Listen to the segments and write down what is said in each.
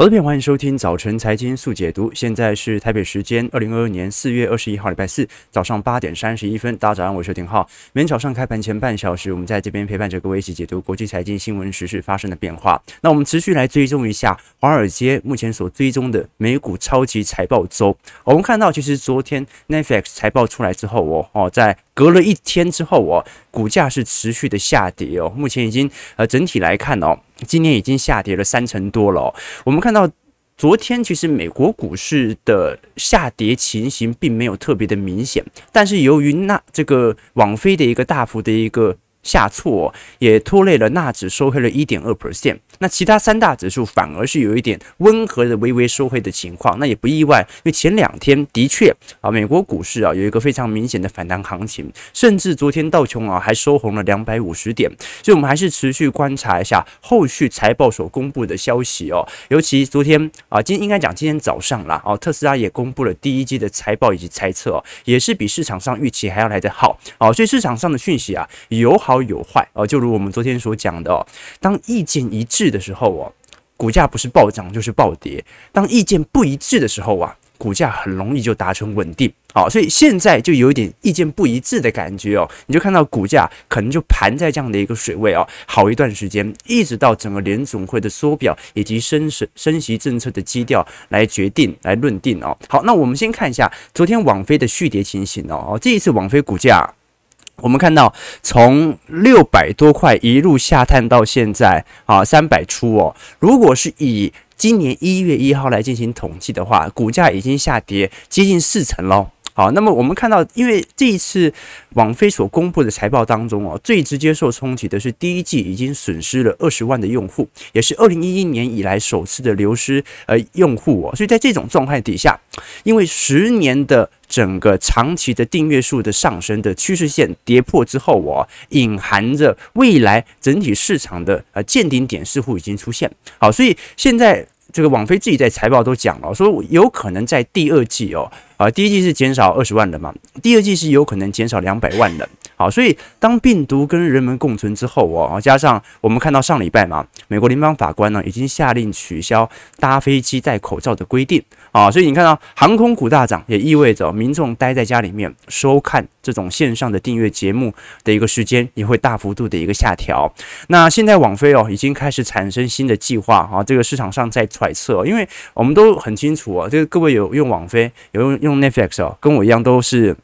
好的，欢迎收听早晨财经速解读。现在是台北时间二零二二年四月二十一号，礼拜四早上八点三十一分。大家早上，我是丁浩。每天早上开盘前半小时，我们在这边陪伴着各位一起解读国际财经新闻时事发生的变化。那我们持续来追踪一下华尔街目前所追踪的美股超级财报周。我们看到，其实昨天 Netflix 财报出来之后，哦哦，在隔了一天之后，哦，股价是持续的下跌哦。目前已经呃整体来看哦。今年已经下跌了三成多了哦。我们看到昨天其实美国股市的下跌情形并没有特别的明显，但是由于那这个网飞的一个大幅的一个。下挫也拖累了纳指收黑了一点二 percent，那其他三大指数反而是有一点温和的微微收黑的情况，那也不意外，因为前两天的确啊，美国股市啊有一个非常明显的反弹行情，甚至昨天道琼啊还收红了两百五十点，所以我们还是持续观察一下后续财报所公布的消息哦，尤其昨天啊，今应该讲今天早上啦，哦，特斯拉也公布了第一季的财报以及猜测哦，也是比市场上预期还要来得好。哦，所以市场上的讯息啊有好。好有坏哦，就如我们昨天所讲的哦，当意见一致的时候哦，股价不是暴涨就是暴跌；当意见不一致的时候啊，股价很容易就达成稳定。好，所以现在就有一点意见不一致的感觉哦，你就看到股价可能就盘在这样的一个水位哦，好一段时间，一直到整个联总会的缩表以及升升升息政策的基调来决定来论定哦。好，那我们先看一下昨天网飞的续跌情形哦哦，这一次网飞股价。我们看到，从六百多块一路下探到现在啊，三百出哦。如果是以今年一月一号来进行统计的话，股价已经下跌接近四成喽。好，那么我们看到，因为这一次网飞所公布的财报当中哦，最直接受冲击的是第一季已经损失了二十万的用户，也是二零一一年以来首次的流失呃用户哦。所以在这种状态底下，因为十年的整个长期的订阅数的上升的趋势线跌破之后哦，隐含着未来整体市场的呃见顶点似乎已经出现。好，所以现在这个网飞自己在财报都讲了，说有可能在第二季哦。啊，第一季是减少二十万人嘛，第二季是有可能减少两百万人。好，所以当病毒跟人们共存之后哦，加上我们看到上礼拜嘛，美国联邦法官呢已经下令取消搭飞机戴口罩的规定啊，所以你看到航空股大涨，也意味着民众待在家里面收看这种线上的订阅节目的一个时间也会大幅度的一个下调。那现在网飞哦已经开始产生新的计划啊，这个市场上在揣测，因为我们都很清楚啊，这个各位有用网飞有用。用 Netflix 哦，跟我一样都是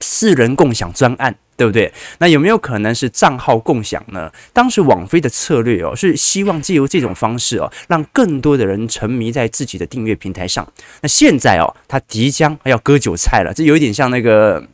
四人共享专案，对不对？那有没有可能是账号共享呢？当时网飞的策略哦，是希望借由这种方式哦，让更多的人沉迷在自己的订阅平台上。那现在哦，他即将要割韭菜了，这有点像那个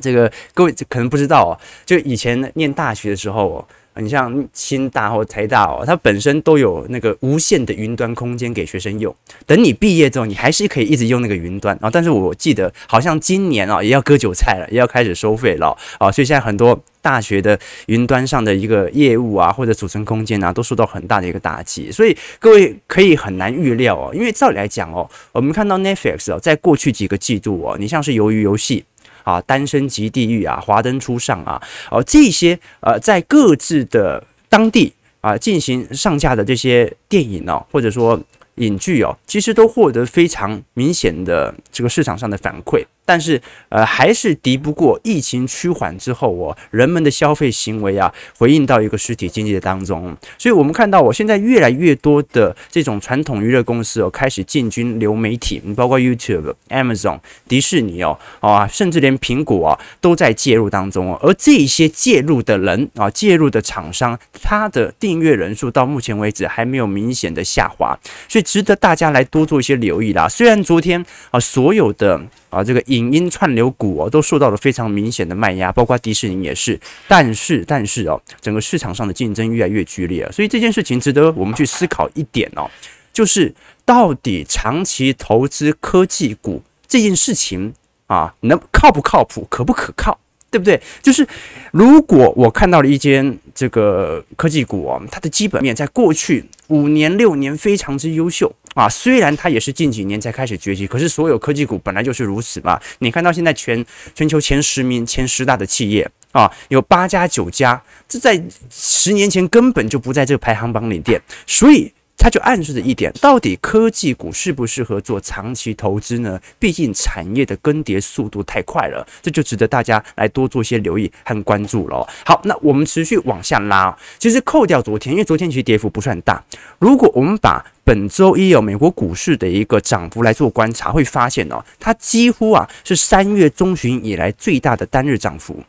这个各位可能不知道哦，就以前念大学的时候哦。你像清大或台大哦，它本身都有那个无限的云端空间给学生用。等你毕业之后，你还是可以一直用那个云端啊。但是我记得好像今年啊也要割韭菜了，也要开始收费了啊。所以现在很多大学的云端上的一个业务啊，或者储存空间啊，都受到很大的一个打击。所以各位可以很难预料哦，因为照理来讲哦，我们看到 Netflix 哦，在过去几个季度哦，你像是鱿鱼游戏。啊，单身即地狱啊，华灯初上啊，哦，这些呃，在各自的当地啊进行上架的这些电影哦，或者说影剧哦，其实都获得非常明显的这个市场上的反馈。但是，呃，还是敌不过疫情趋缓之后，哦，人们的消费行为啊，回应到一个实体经济的当中。所以，我们看到，我现在越来越多的这种传统娱乐公司哦，开始进军流媒体，包括 YouTube、Amazon、迪士尼哦，啊，甚至连苹果啊，都在介入当中哦。而这些介入的人啊，介入的厂商，他的订阅人数到目前为止还没有明显的下滑，所以值得大家来多做一些留意啦。虽然昨天啊，所有的啊这个。影音串流股哦，都受到了非常明显的卖压，包括迪士尼也是。但是，但是哦，整个市场上的竞争越来越剧烈，所以这件事情值得我们去思考一点哦，就是到底长期投资科技股这件事情啊，能靠不靠谱，可不可靠？对不对？就是如果我看到了一间这个科技股哦，它的基本面在过去五年六年非常之优秀啊，虽然它也是近几年才开始崛起，可是所有科技股本来就是如此嘛。你看到现在全全球前十名、前十大的企业啊，有八家九家，这在十年前根本就不在这个排行榜里边，所以。它就暗示着一点，到底科技股适不适合做长期投资呢？毕竟产业的更迭速度太快了，这就值得大家来多做些留意和关注了。好，那我们持续往下拉，其实扣掉昨天，因为昨天其实跌幅不算大。如果我们把本周一有美国股市的一个涨幅来做观察，会发现哦，它几乎啊是三月中旬以来最大的单日涨幅。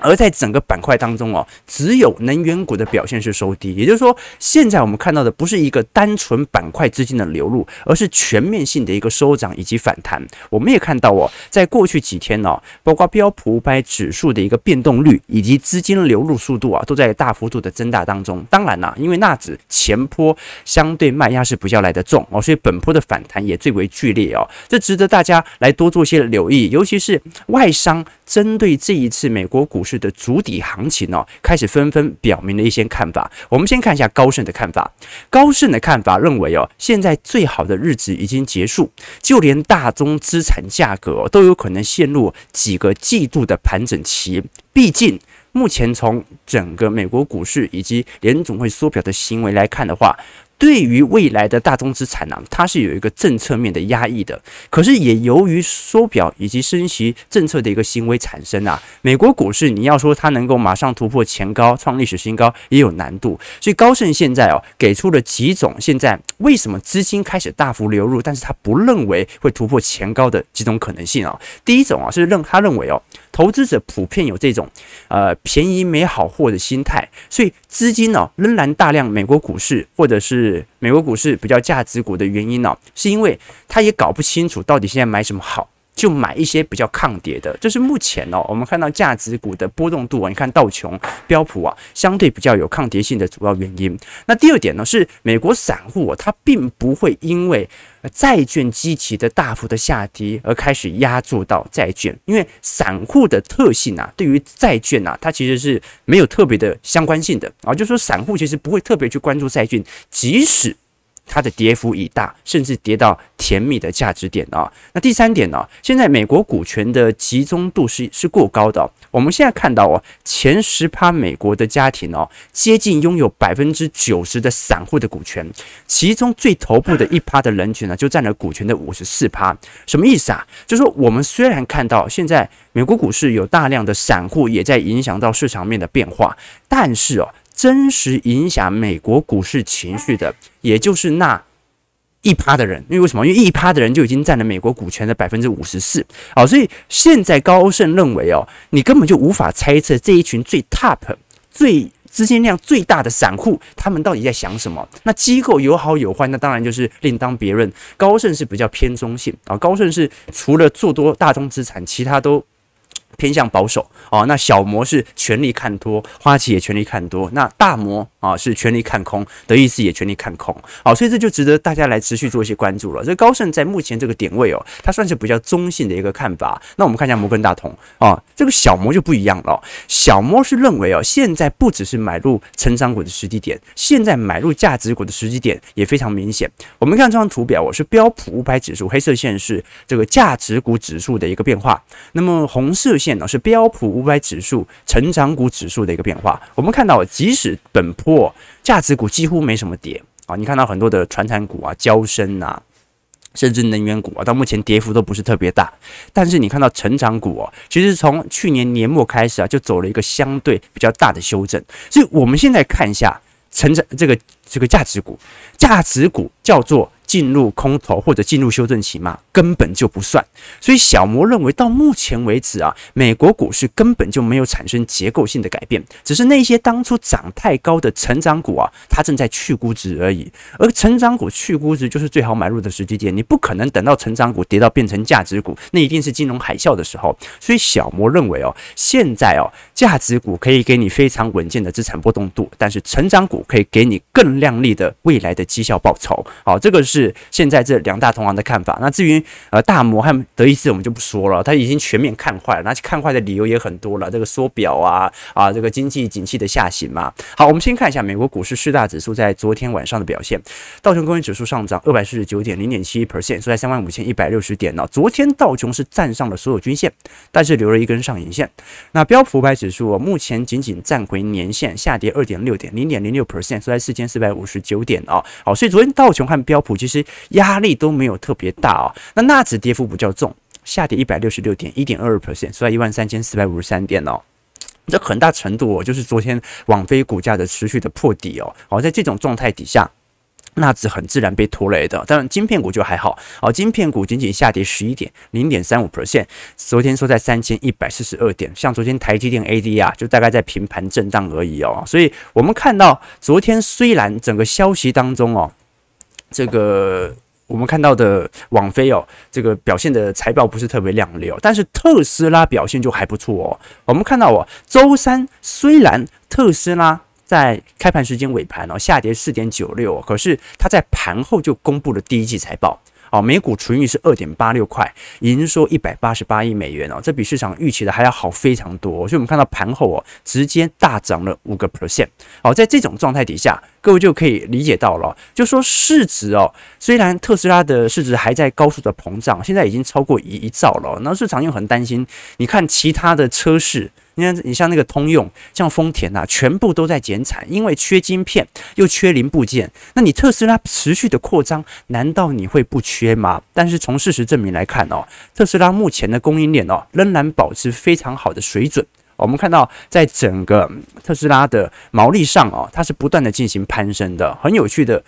而在整个板块当中哦，只有能源股的表现是收低，也就是说，现在我们看到的不是一个单纯板块资金的流入，而是全面性的一个收涨以及反弹。我们也看到哦，在过去几天哦，包括标普五百指数的一个变动率以及资金流入速度啊，都在大幅度的增大当中。当然啦，因为纳指前波相对卖压是比较来得重哦，所以本波的反弹也最为剧烈哦，这值得大家来多做些留意，尤其是外商针对这一次美国股市的筑底行情哦，开始纷纷表明了一些看法。我们先看一下高盛的看法。高盛的看法认为哦，现在最好的日子已经结束，就连大宗资产价格都有可能陷入几个季度的盘整期。毕竟，目前从整个美国股市以及联总会缩表的行为来看的话。对于未来的大宗资产呢、它是有一个政策面的压抑的。可是也由于缩表以及升息政策的一个行为产生啊，美国股市你要说它能够马上突破前高创历史新高也有难度。所以高盛现在哦给出了几种现在为什么资金开始大幅流入，但是他不认为会突破前高的几种可能性啊。第一种啊是认他认为哦，投资者普遍有这种呃便宜没好货的心态，所以资金呢、仍然大量美国股市或者是。美国股市比较价值股的原因呢、是因为他也搞不清楚到底现在买什么好，就买一些比较抗跌的。这是目前哦，我们看到价值股的波动度啊，你看道琼、标普啊，相对比较有抗跌性的主要原因。那第二点呢，是美国散户啊，他并不会因为。债券基期的大幅的下跌而开始押注到债券，因为散户的特性啊，对于债券啊，它其实是没有特别的相关性的啊，就是说散户其实不会特别去关注债券，即使。它的跌幅已大，甚至跌到甜蜜的价值点啊。那第三点呢？现在美国股权的集中度是是过高的。我们现在看到哦，前十趴美国的家庭哦，接近拥有百分之九十的散户的股权，其中最头部的一趴的人群呢，就占了股权的五十四趴。什么意思啊？就是说我们虽然看到现在美国股市有大量的散户也在影响到市场面的变化，但是哦。真实影响美国股市情绪的，也就是那一趴的人。因为为什么？因为一趴的人就已经占了美国股权的百分之五十四。好，所以现在高盛认为哦，你根本就无法猜测这一群最 top、最资金量最大的散户，他们到底在想什么。那机构有好有坏，那当然就是另当别论。高盛是比较偏中性啊，高盛是除了做多大宗资产，其他都。偏向保守哦，那小摩是全力看多，花旗也全力看多，那大摩啊是全力看空，德意志也全力看空，好，所以这就值得大家来持续做一些关注了。这高盛在目前这个点位哦，它算是比较中性的一个看法。那我们看一下摩根大通啊，这个小摩就不一样了，小摩是认为哦，现在不只是买入成长股的时机点，现在买入价值股的时机点也非常明显。我们看这张图表，我是标普五百指数，黑色线是这个价值股指数的一个变化，那么红色是标普五百指数成长股指数的一个变化。我们看到，即使本破价值股几乎没什么跌啊，你看到很多的传产股啊、交生啊，甚至能源股啊，到目前跌幅都不是特别大。但是你看到成长股哦，其实从去年年末开始啊，就走了一个相对比较大的修正。所以我们现在看一下成长这个这个价值股，价值股叫做。进入空头或者进入修正期嘛，根本就不算。所以小摩认为，到目前为止啊，美国股市根本就没有产生结构性的改变，只是那些当初涨太高的成长股啊，它正在去估值而已。而成长股去估值就是最好买入的时机点，你不可能等到成长股跌到变成价值股，那一定是金融海啸的时候。所以小摩认为哦，现在哦，价值股可以给你非常稳健的资产波动度，但是成长股可以给你更亮丽的未来的绩效报酬。好，这个是。现在这两大同行的看法。那至于呃大摩和德意志，我们就不说了，他已经全面看坏了，那看坏的理由也很多了，这个缩表啊啊，这个经济景气的下行嘛。好，我们先看一下美国股市四大指数在昨天晚上的表现，道琼工业指数上涨二百四十九点零点七一 percent，收在三万五千一百六十点呢。昨天道琼是站上了所有均线，但是留了一根上影线。那标普五百指数目前仅仅站回年线，下跌二点六点零点零六 percent，收在四千四百五十九点啊。好，所以昨天道琼和标普其实压力都没有特别大哦。那纳指跌幅比较重，下跌一百六十六点一点二二 percent，收在一万三千四百五十三点哦。这很大程度哦，就是昨天网飞股价的持续的破底哦。好，在这种状态底下。纳指很自然被拖累的，当然晶片股就还好，哦，晶片股仅仅下跌十一点零点三五 percent，昨天收在三千一百四十二点，像昨天台积电 ADR 就大概在平盘震荡而已哦，所以我们看到昨天虽然整个消息当中哦，这个我们看到的网飞哦，这个表现的财报不是特别亮丽哦，但是特斯拉表现就还不错哦，我们看到哦，周三虽然特斯拉。在开盘时间尾盘哦，下跌四点九六，可是它在盘后就公布了第一季财报哦，每股纯益是二点八六块，营收一百八十八亿美元哦，这比市场预期的还要好非常多，所以我们看到盘后哦，直接大涨了五个 percent 哦，在这种状态底下，各位就可以理解到了，就说市值哦，虽然特斯拉的市值还在高速的膨胀，现在已经超过一一兆了，那市场又很担心，你看其他的车市。你看，你像那个通用，像丰田呐、啊，全部都在减产，因为缺晶片又缺零部件。那你特斯拉持续的扩张，难道你会不缺吗？但是从事实证明来看哦，特斯拉目前的供应链哦，仍然保持非常好的水准。我们看到，在整个特斯拉的毛利上哦，它是不断的进行攀升的，很有趣的。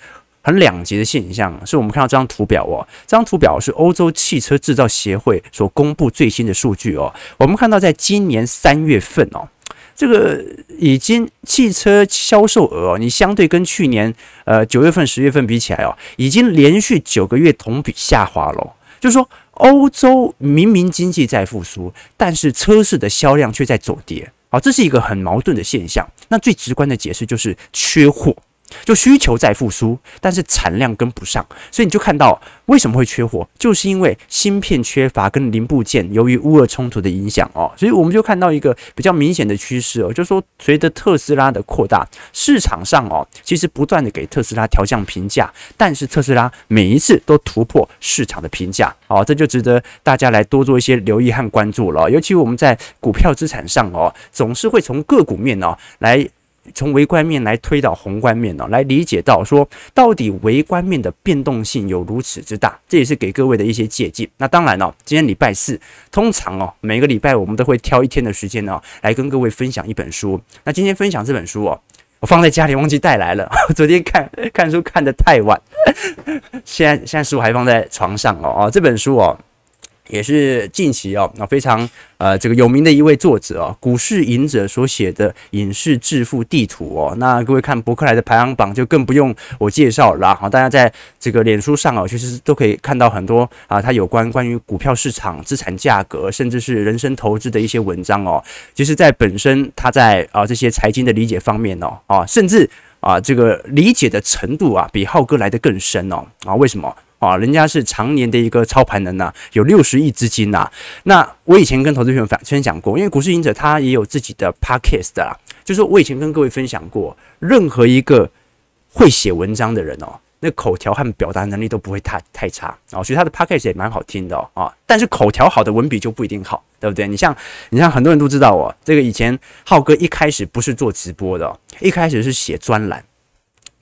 很两极的现象，是我们看到这张图表哦。这张图表是欧洲汽车制造协会所公布最新的数据哦。我们看到，在今年三月份哦，这个已经汽车销售额哦，你相对跟去年呃九月份、十月份比起来哦，已经连续九个月同比下滑了。就是说，欧洲明明经济在复苏，但是车市的销量却在走跌。好，这是一个很矛盾的现象。那最直观的解释就是缺货。就需求在复苏，但是产量跟不上，所以你就看到为什么会缺货，就是因为芯片缺乏跟零部件，由于乌俄冲突的影响哦，所以我们就看到一个比较明显的趋势哦，就是说随着特斯拉的扩大，市场上哦，其实不断的给特斯拉调降评价，但是特斯拉每一次都突破市场的评价哦，这就值得大家来多做一些留意和关注了，尤其我们在股票资产上哦，总是会从个股面哦来。从微观面来推导宏观面呢，来理解到说到底微观面的变动性有如此之大，这也是给各位的一些借鉴。那当然了，今天礼拜四，通常哦，每个礼拜我们都会挑一天的时间呢，来跟各位分享一本书。那今天分享这本书哦，我放在家里忘记带来了，昨天看看书看得太晚，现在现在书还放在床上哦哦，这本书哦。也是近期哦，那非常呃这个有名的一位作者哦，股市隐者所写的《影视致富地图》哦，那各位看博客来的排行榜就更不用我介绍了哈，大家在这个脸书上哦，其实都可以看到很多啊，他有关关于股票市场、资产价格，甚至是人生投资的一些文章哦。其实，在本身他在啊这些财经的理解方面哦，啊，甚至啊这个理解的程度啊，比浩哥来的更深哦啊，为什么？啊，人家是常年的一个操盘人呐、有六十亿资金呐、那我以前跟投资朋友分享过，因为股市赢者他也有自己的 podcast 啊，就是我以前跟各位分享过，任何一个会写文章的人哦，那口条和表达能力都不会太太差啊。所以他的 podcast 也蛮好听的哦。但是口条好的文笔就不一定好，对不对？你像你像很多人都知道哦，这个以前浩哥一开始不是做直播的，一开始是写专栏，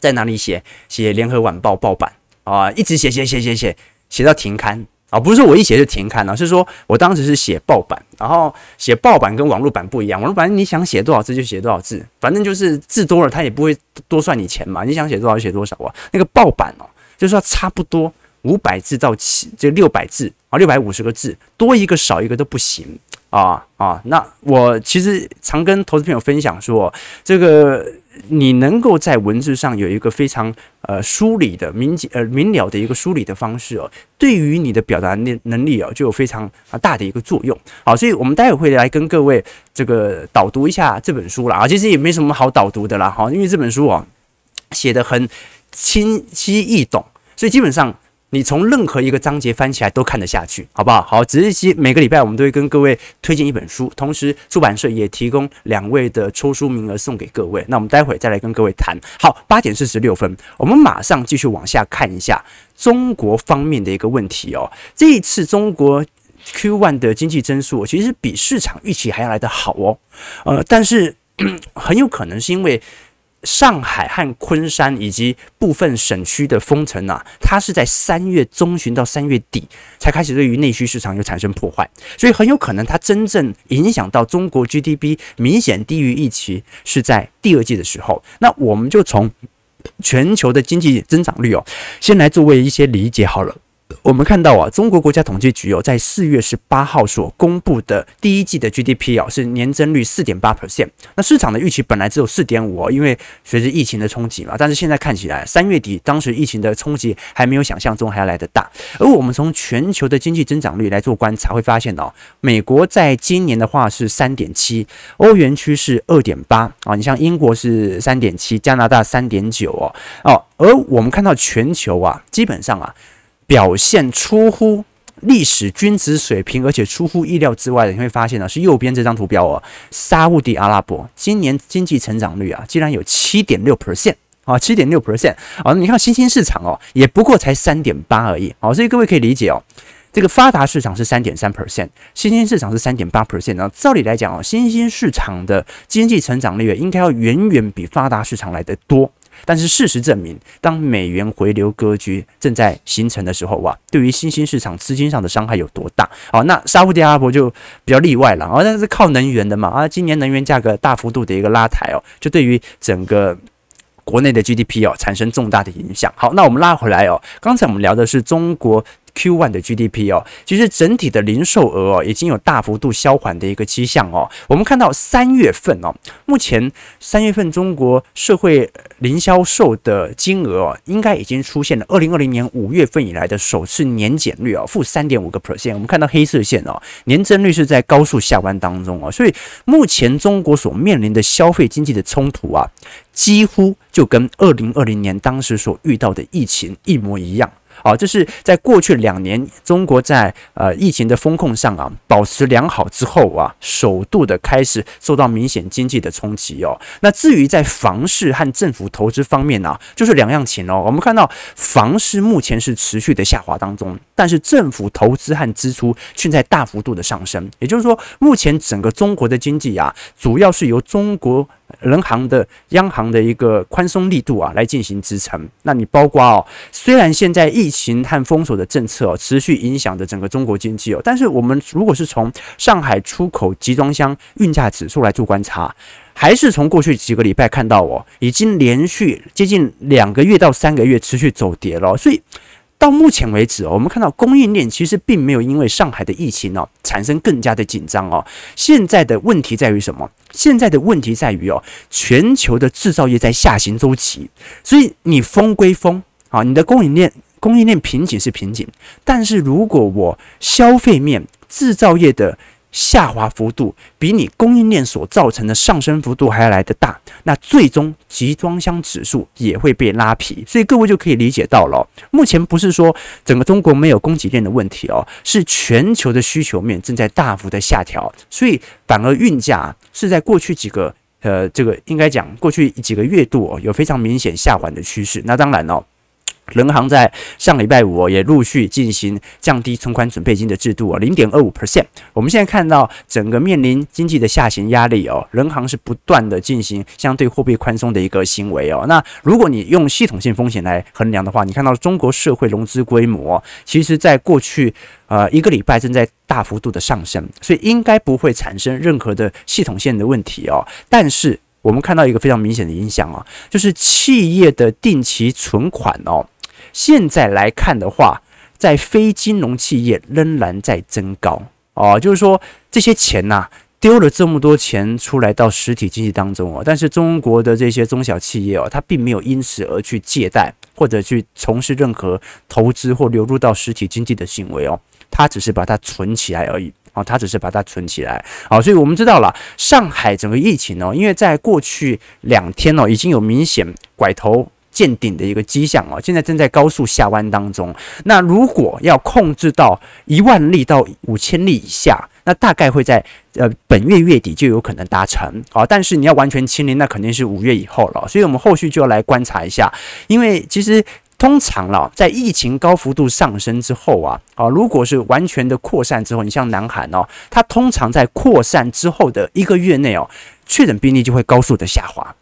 在哪里写？写联合晚报报版。啊，一直写写写写写写到停刊啊，不是说我一写就停刊了，是说我当时是写报版，然后写报版跟网络版不一样，网络版你想写多少字就写多少字，反正就是字多了他也不会多算你钱嘛，你想写多少写多少啊。那个报版哦，就是说差不多五百字到七就六百字啊，六百五十个字，多一个少一个都不行啊啊。那我其实常跟投资朋友分享说这个。你能够在文字上有一个非常呃梳理的明解呃明了的一个梳理的方式哦，对于你的表达能能力哦，就有非常啊大的一个作用。好，所以我们待会会来跟各位这个导读一下这本书了啊，其实也没什么好导读的啦哈，因为这本书啊写的很清晰易懂，所以基本上你从任何一个章节翻起来都看得下去，好不好？好，只是其每个礼拜我们都会跟各位推荐一本书，同时出版社也提供两位的抽书名额送给各位。那我们待会再来跟各位谈。好，八点四十六分，我们马上继续往下看一下中国方面的一个问题哦。这一次中国 Q1 的经济增速其实比市场预期还要来得好哦，呃，但是 很有可能是因为。上海和昆山以及部分省区的封城啊，它是在三月中旬到三月底才开始对于内需市场有产生破坏，所以很有可能它真正影响到中国 GDP 明显低于预期是在第二季的时候。那我们就从全球的经济增长率哦，先来作为一些理解好了。我们看到啊，中国国家统计局哦，在四月十八号所公布的第一季的 GDP 哦，是年增率四点八 percent。那市场的预期本来只有四点五哦，因为随着疫情的冲击嘛。但是现在看起来，三月底当时疫情的冲击还没有想象中还要来得大。而我们从全球的经济增长率来做观察，会发现哦，美国在今年的话是三点七，欧元区是二点八啊。你像英国是三点七，加拿大三点九哦哦。而我们看到全球啊，基本上啊。表现出乎历史均值水平，而且出乎意料之外的，你会发现呢，是右边这张图标哦，沙乌地阿拉伯今年经济成长率啊，竟然有七点六 percent 啊，七点六 percent 啊，你看新兴市场哦，也不过才三点八而已，好，所以各位可以理解哦，这个发达市场是三点三 percent，新兴市场是三点八 percent，然后照理来讲哦，新兴市场的经济成长率应该要远远比发达市场来得多。但是事实证明，当美元回流格局正在形成的时候哇，对于新兴市场资金上的伤害有多大？好，那沙乌地阿拉伯就比较例外了啊，那是靠能源的嘛啊，今年能源价格大幅度的一个拉抬哦，就对于整个国内的 GDP 哦产生重大的影响。好，那我们拉回来哦，刚才我们聊的是中国。Q1 的 GDP 哦，其实整体的零售额哦，已经有大幅度消缓的一个迹象哦。我们看到三月份哦，目前三月份中国社会零销售的金额哦，应该已经出现了二零二零年五月份以来的首次年减率哦，负三点五个 percent。我们看到黑色线哦，年增率是在高速下弯当中哦，所以目前中国所面临的消费经济的冲突啊，几乎就跟二零二零年当时所遇到的疫情一模一样。好，这是在过去两年中国在呃疫情的风控上啊保持良好之后啊，首度的开始受到明显经济的冲击哦。那至于在房市和政府投资方面呢、就是两样情哦。我们看到房市目前是持续的下滑当中，但是政府投资和支出却在大幅度的上升。也就是说，目前整个中国的经济啊，主要是由中国。人行的央行的一个宽松力度啊，来进行支撑。那你包括哦，虽然现在疫情和封锁的政策，持续影响着整个中国经济哦，但是我们如果是从上海出口集装箱运价指数来做观察，还是从过去几个礼拜看到哦，已经连续接近两个月到三个月持续走跌了，所以。到目前为止哦，我们看到供应链其实并没有因为上海的疫情哦产生更加的紧张哦。现在的问题在于什么？现在的问题在于哦，全球的制造业在下行周期，所以你封归封啊，你的供应链供应链瓶颈是瓶颈，但是如果我消费面制造业的下滑幅度比你供应链所造成的上升幅度还要来得大，那最终集装箱指数也会被拉皮，所以各位就可以理解到了，目前不是说整个中国没有供给链的问题哦，是全球的需求面正在大幅的下调，所以反而运价是在过去几个呃这个应该讲过去几个月度哦有非常明显下滑的趋势，那当然哦。人行在上礼拜五也陆续进行降低存款准备金的制度啊，零点二五 percent。我们现在看到整个面临经济的下行压力哦，人行是不断的进行相对货币宽松的一个行为哦。那如果你用系统性风险来衡量的话，你看到中国社会融资规模，其实在过去呃一个礼拜正在大幅度的上升，所以应该不会产生任何的系统性的问题哦。但是我们看到一个非常明显的影响啊，就是企业的定期存款哦。现在来看的话，在非金融企业仍然在增高。哦，就是说这些钱呐、丢了这么多钱出来到实体经济当中哦，但是中国的这些中小企业哦，它并没有因此而去借贷或者去从事任何投资或流入到实体经济的行为哦，它只是把它存起来而已。哦，它只是把它存起来。好，所以我们知道了上海整个疫情哦，因为在过去两天哦已经有明显拐头。见顶的一个迹象哦，现在正在高速下弯当中。那如果要控制到一万例到五千例以下，那大概会在呃本月月底就有可能达成啊。但是你要完全清零，那肯定是五月以后了。所以我们后续就要来观察一下，因为其实。通常了，在疫情高幅度上升之后啊，啊，如果是完全的扩散之后，你像南韩哦，它通常在扩散之后的一个月内哦，确诊病例就会高速的下滑。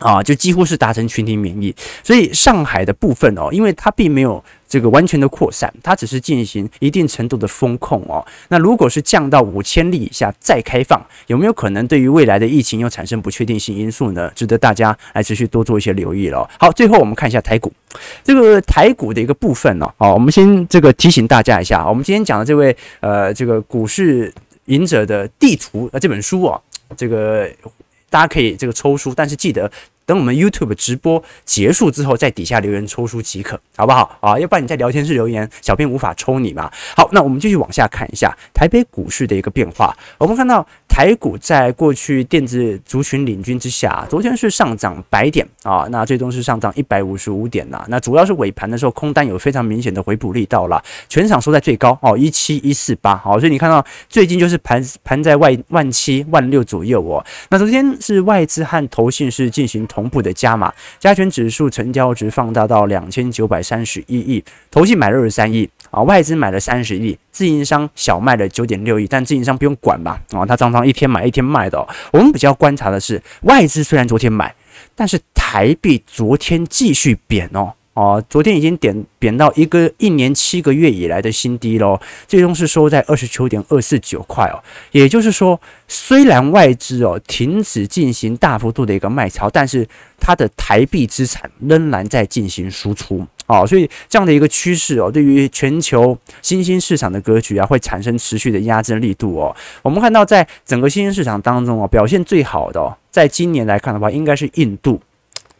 啊，就几乎是达成群体免疫，所以上海的部分哦，因为它并没有这个完全的扩散，它只是进行一定程度的封控哦。那如果是降到五千例以下再开放，有没有可能对于未来的疫情又产生不确定性因素呢？值得大家来持续多做一些留意了。好，最后我们看一下台股，这个台股的一个部分呢，哦，我们先这个提醒大家一下，我们今天讲的这位呃这个股市赢者的地图呃这本书哦，这个。大家可以这个抽书，但是记得等我们 YouTube 直播结束之后，在底下留言抽书即可，好不好啊？要不然你在聊天室留言，小编无法抽你嘛。好，那我们继续往下看一下台北股市的一个变化。我们看到台股在过去电子族群领军之下，昨天是上涨百点啊，那最终是上涨一百五十五点呐。那主要是尾盘的时候空单有非常明显的回补力道了，全场收在最高哦，一七一四八。好，所以你看到最近就是盘盘在万万七万六左右哦。那昨天是外资和投信是进行同同步的加码，加权指数成交值放大到两千九百三十一亿，投信买了二十三亿啊，外资买了三十亿。自营商小卖了九点六亿，但自营商不用管吧？啊，他常常一天买一天卖的。我们比较观察的是，外资虽然昨天买，但是台币昨天继续贬哦。哦，昨天已经贬贬到一个一年七个月以来的新低喽，最终是收在二十九点二四九块哦。也就是说，虽然外资哦停止进行大幅度的一个卖超，但是它的台币资产仍然在进行输出哦。所以这样的一个趋势哦，对于全球新兴市场的格局啊，会产生持续的压制力度哦。我们看到，在整个新兴市场当中哦，表现最好的哦，在今年来看的话，应该是印度。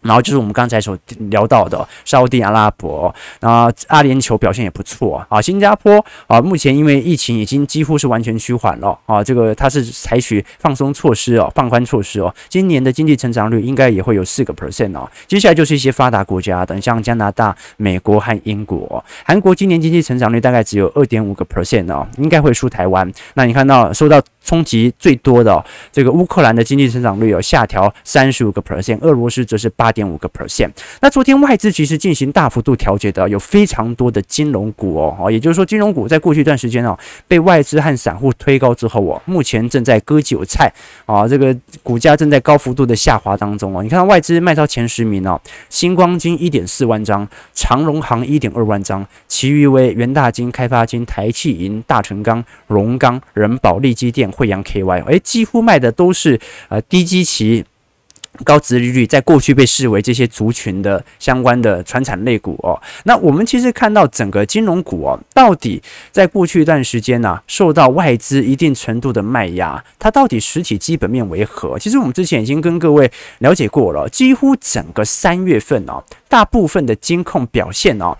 然后就是我们刚才所聊到的沙乌地阿拉伯，然后阿联酋表现也不错啊。新加坡啊，目前因为疫情已经几乎是完全趋缓了啊，这个它是采取放松措施哦，放宽措施哦。今年的经济成长率应该也会有四个 percent 哦。接下来就是一些发达国家等，像加拿大、美国和英国。韩国今年经济成长率大概只有二点五个 percent 哦，应该会输台湾。那你看到受到冲击最多的这个乌克兰的经济增长率有下调三十五个 percent，俄罗斯则是八点五个 percent。那昨天外资其实进行大幅度调节的有非常多的金融股哦，也就是说金融股在过去一段时间哦被外资和散户推高之后哦，目前正在割韭菜啊，这个股价正在高幅度的下滑当中哦。你看外资卖超前十名哦，星光金一点四万张，长荣行一点二万张，其余为元大金、开发金、台企银、大成钢、荣钢、仁宝、力积电。惠阳 KY，哎，几乎卖的都是呃低基期、高值利率，在过去被视为这些族群的相关的传产类股哦。那我们其实看到整个金融股哦，到底在过去一段时间呢、受到外资一定程度的卖压，它到底实体基本面为何？其实我们之前已经跟各位了解过了，几乎整个三月份哦，大部分的金控表现哦。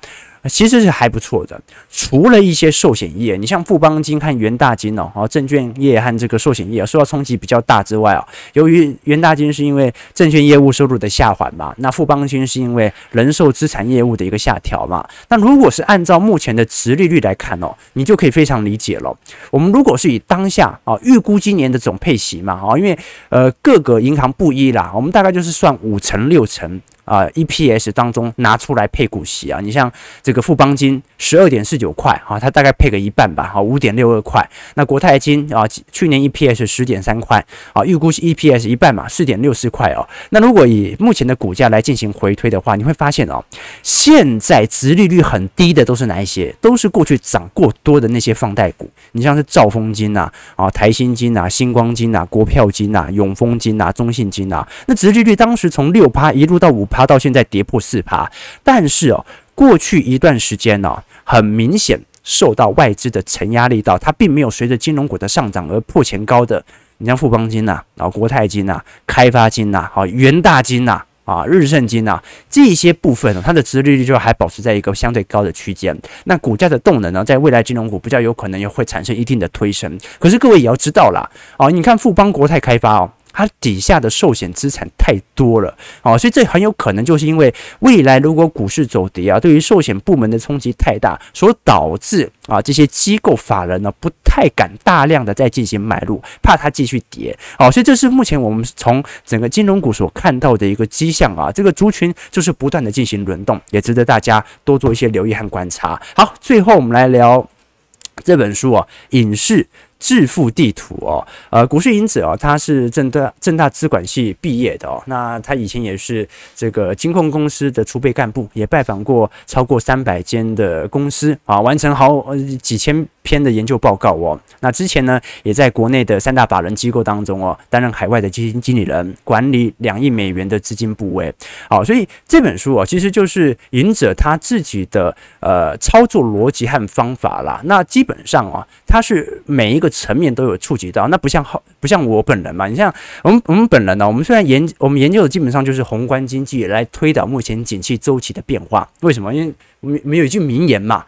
其实是还不错的，除了一些寿险业，你像富邦金和元大金哦，哦，证券业和这个寿险业受到冲击比较大之外啊，由于元大金是因为证券业务收入的下滑嘛，那富邦金是因为人寿资产业务的一个下调嘛，那如果是按照目前的殖利率来看哦，你就可以非常理解了。我们如果是以当下啊预估今年的总配息嘛，啊，因为呃各个银行不一啦，我们大概就是算五成六成。啊，EPS 当中拿出来配股息啊，你像这个富邦金十二点四九块啊，它大概配个一半吧，好，五点六二块。那国泰金啊，去年 EPS 十点三块啊，预估是 EPS 一半嘛，四点六四块哦。那如果以目前的股价来进行回推的话，你会发现哦，现在殖利率很低的都是哪一些？都是过去涨过多的那些放贷股。你像是兆丰金呐，啊，台新金呐，星光金呐，国票金呐，永丰金呐，中信金呐，那殖利率当时从六趴一路到五趴。它到现在跌破四趴，但是哦，过去一段时间呢、哦，很明显受到外资的承压力道，它并没有随着金融股的上涨而破前高的。你像富邦金呐、啊，国泰金呐、啊，开发金呐、啊，好元大金呐、啊，日盛金呐，这些部分呢，它的殖利率就还保持在一个相对高的区间。那股价的动能呢，在未来金融股比较有可能也会产生一定的推升。可是各位也要知道啦，哦，你看富邦国泰开发哦。它底下的寿险资产太多了啊，所以这很有可能就是因为未来如果股市走跌啊，对于寿险部门的冲击太大，所导致啊这些机构法人呢不太敢大量的再进行买入，怕它继续跌啊，所以这是目前我们从整个金融股所看到的一个迹象啊，这个族群就是不断的进行轮动，也值得大家多做一些留意和观察。好，最后我们来聊这本书啊，隐士。致富地图哦，呃，股市因子哦，他是正大正大资管系毕业的哦，那他以前也是这个金控公司的储备干部，也拜访过超过三百间的公司啊，完成好几千篇的研究报告哦。那之前呢，也在国内的三大法人机构当中哦，担任海外的基金经理人，管理两亿美元的资金部位。好，所以这本书哦，其实就是隐者他自己的呃操作逻辑和方法啦。那基本上啊，他是每一个。层面都有触及到，那不像好，不像我本人嘛。你像我们，我们本人呢，我们虽然研，我们研究的基本上就是宏观经济来推导目前景气周期的变化。为什么？因为我们我们有一句名言嘛。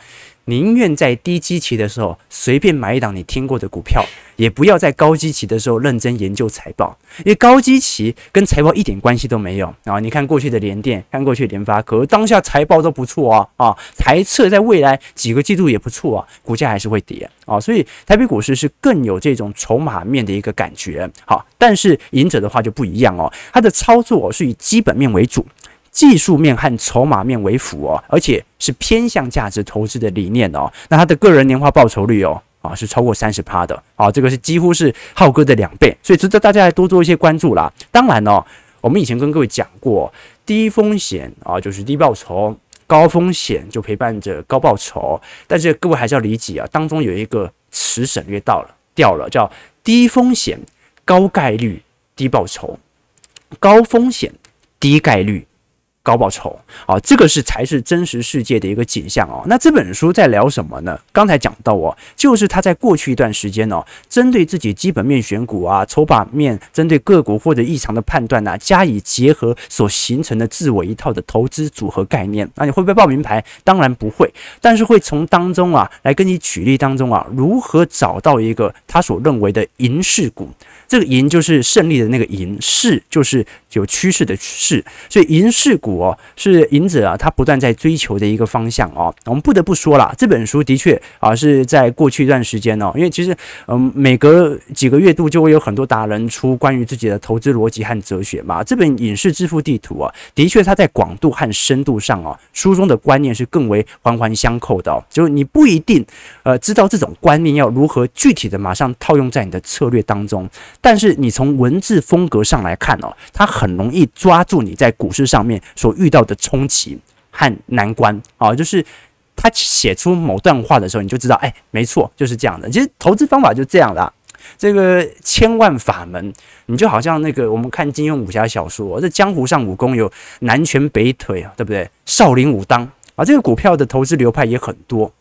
宁愿在低基期的时候随便买一档你听过的股票，也不要在高基期的时候认真研究财报，因为高基期跟财报一点关系都没有啊！你看过去的联电，看过去联发科，当下财报都不错啊啊，财测在未来几个季度也不错啊，股价还是会跌啊，所以台北股市是更有这种筹码面的一个感觉。好，但是赢者的话就不一样哦，他的操作是以基本面为主。技术面和筹码面为辅哦，而且是偏向价值投资的理念哦。那他的个人年化报酬率哦啊是超过三十趴的啊，这个是几乎是浩哥的两倍，所以值得大家来多做一些关注啦。当然哦，我们以前跟各位讲过，低风险啊就是低报酬，高风险就陪伴着高报酬。但是各位还是要理解啊，当中有一个词省略到了掉了，叫低风险高概率低报酬，高风险低概率。高报酬，啊，这个是才是真实世界的一个景象哦。那这本书在聊什么呢？刚才讲到哦，就是他在过去一段时间哦，针对自己基本面选股啊，筹码面，针对个股或者异常的判断啊，加以结合所形成的自我一套的投资组合概念。那你会不会报名牌？当然不会，但是会从当中啊来跟你举例当中啊，如何找到一个他所认为的银市股。这个银就是胜利的那个银，市就是有趋势的趋势，所以银饰股哦是银者啊，他不断在追求的一个方向哦。我们不得不说了，这本书的确啊是在过去一段时间哦，因为其实嗯每隔几个月度就会有很多达人出关于自己的投资逻辑和哲学嘛。这本影视致富地图啊，的确它在广度和深度上哦，书中的观念是更为环环相扣的哦。就是你不一定呃知道这种观念要如何具体的马上套用在你的策略当中。但是你从文字风格上来看哦，它很很容易抓住你在股市上面所遇到的冲击和难关啊，就是他写出某段话的时候，你就知道，哎，没错，就是这样的。其实投资方法就这样的，这个千万法门，你就好像那个我们看金庸武侠小说，这江湖上武功有南拳北腿啊，对不对？少林武当啊，这个股票的投资流派也很多。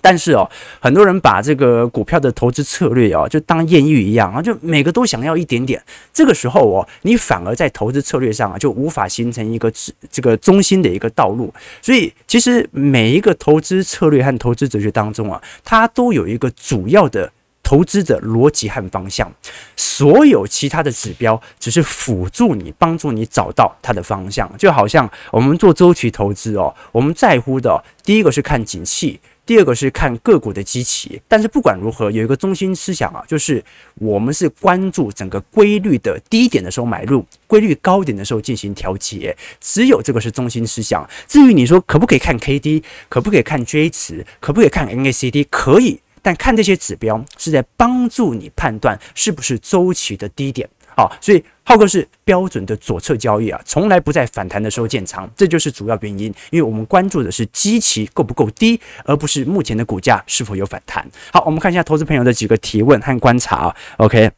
但是哦，很多人把这个股票的投资策略哦，就当艳遇一样啊，就每个都想要一点点。这个时候哦，你反而在投资策略上啊，就无法形成一个这个中心的一个道路。所以，其实每一个投资策略和投资哲学当中啊，它都有一个主要的投资的逻辑和方向。所有其他的指标只是辅助你，帮助你找到它的方向。就好像我们做周期投资哦，我们在乎的第一个是看景气。第二个是看个股的基期，但是不管如何，有一个中心思想啊，就是我们是关注整个规律的低点的时候买入，规律高点的时候进行调节，只有这个是中心思想。至于你说可不可以看 KD，可不可以看 J 值，可不可以看 N A C D，可以，但看这些指标是在帮助你判断是不是周期的低点。好，所以浩哥是标准的左侧交易啊，从来不在反弹的时候建仓，这就是主要原因。因为我们关注的是基期够不够低，而不是目前的股价是否有反弹。好，我们看一下投资朋友的几个提问和观察啊。OK，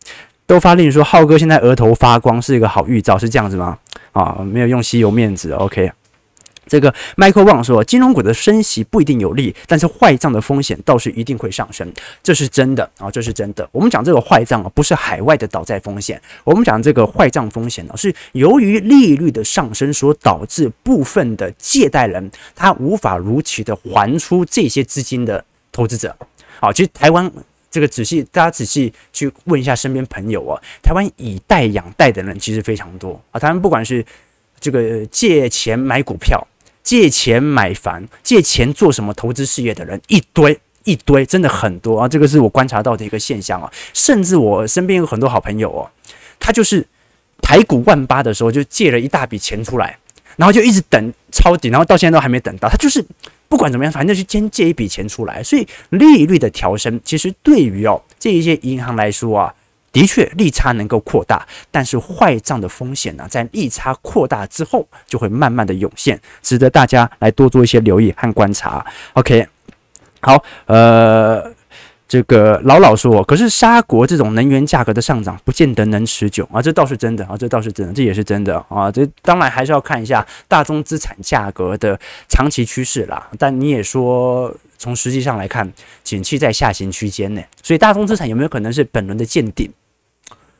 都发令说浩哥现在额头发光是一个好预兆，是这样子吗？啊，没有用吸油面子。OK。这个 Michael Wang 说，金融股的升息不一定有利，但是坏账的风险倒是一定会上升，这是真的啊，这是真的。我们讲这个坏账啊，不是海外的倒债风险，我们讲这个坏账风险呢，是由于利率的上升所导致部分的借贷人他无法如期的还出这些资金的投资者。好，其实台湾。这个仔细大家仔细去问一下身边朋友啊，台湾以贷养贷的人其实非常多啊。他们不管是这个借钱买股票、借钱买房、借钱做什么投资事业的人一堆。一堆真的很多啊，这个是我观察到的一个现象啊。甚至我身边有很多好朋友哦，他就是台股万八的时候就借了一大笔钱出来，然后就一直等抄底，然后到现在都还没等到。他就是不管怎么样，反正就先借一笔钱出来。所以利率的调升，其实对于哦这一些银行来说啊，的确利差能够扩大，但是坏账的风险呢，在利差扩大之后就会慢慢的涌现，值得大家来多做一些留意和观察。OK。好，呃，这个老老说，可是沙国这种能源价格的上涨，不见得能持久啊，这倒是真的啊，这倒是真的，这也是真的啊，这当然还是要看一下大宗资产价格的长期趋势啦。但你也说，从实际上来看，景气在下行区间内，所以大宗资产有没有可能是本轮的见顶？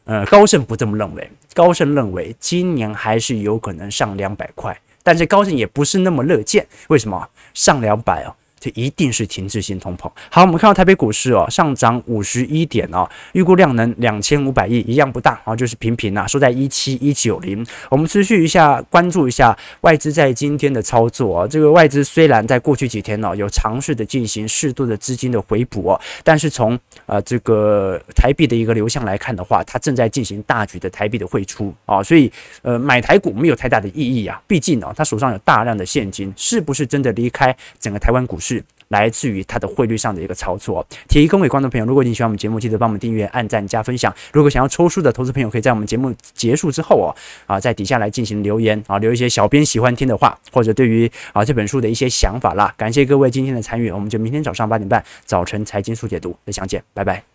呃，高盛不这么认为，高盛认为今年还是有可能上两百块，但是高盛也不是那么乐见，为什么？上两百哦。这一定是停滞性通膨。好，我们看到台北股市哦，上涨五十一点哦，预估量能两千五百亿，一样不大啊，就是平平啊，收在一七一九零。我们持续一下关注一下外资在今天的操作啊。这个外资虽然在过去几天呢有尝试的进行适度的资金的回补哦，但是从呃这个台币的一个流向来看的话，它正在进行大举的台币的汇出啊，所以呃买台股没有太大的意义啊，毕竟呢，他手上有大量的现金，是不是真的离开整个台湾股市？来自于它的汇率上的一个操作，提供给观众朋友。如果你喜欢我们节目，记得帮我们订阅、按赞、加分享。如果想要抽书的投资朋友，可以在我们节目结束之后哦，啊，在底下来进行留言啊，留一些小编喜欢听的话，或者对于啊这本书的一些想法啦。感谢各位今天的参与，我们就明天早上八点半早晨财经速解读再相见，拜拜。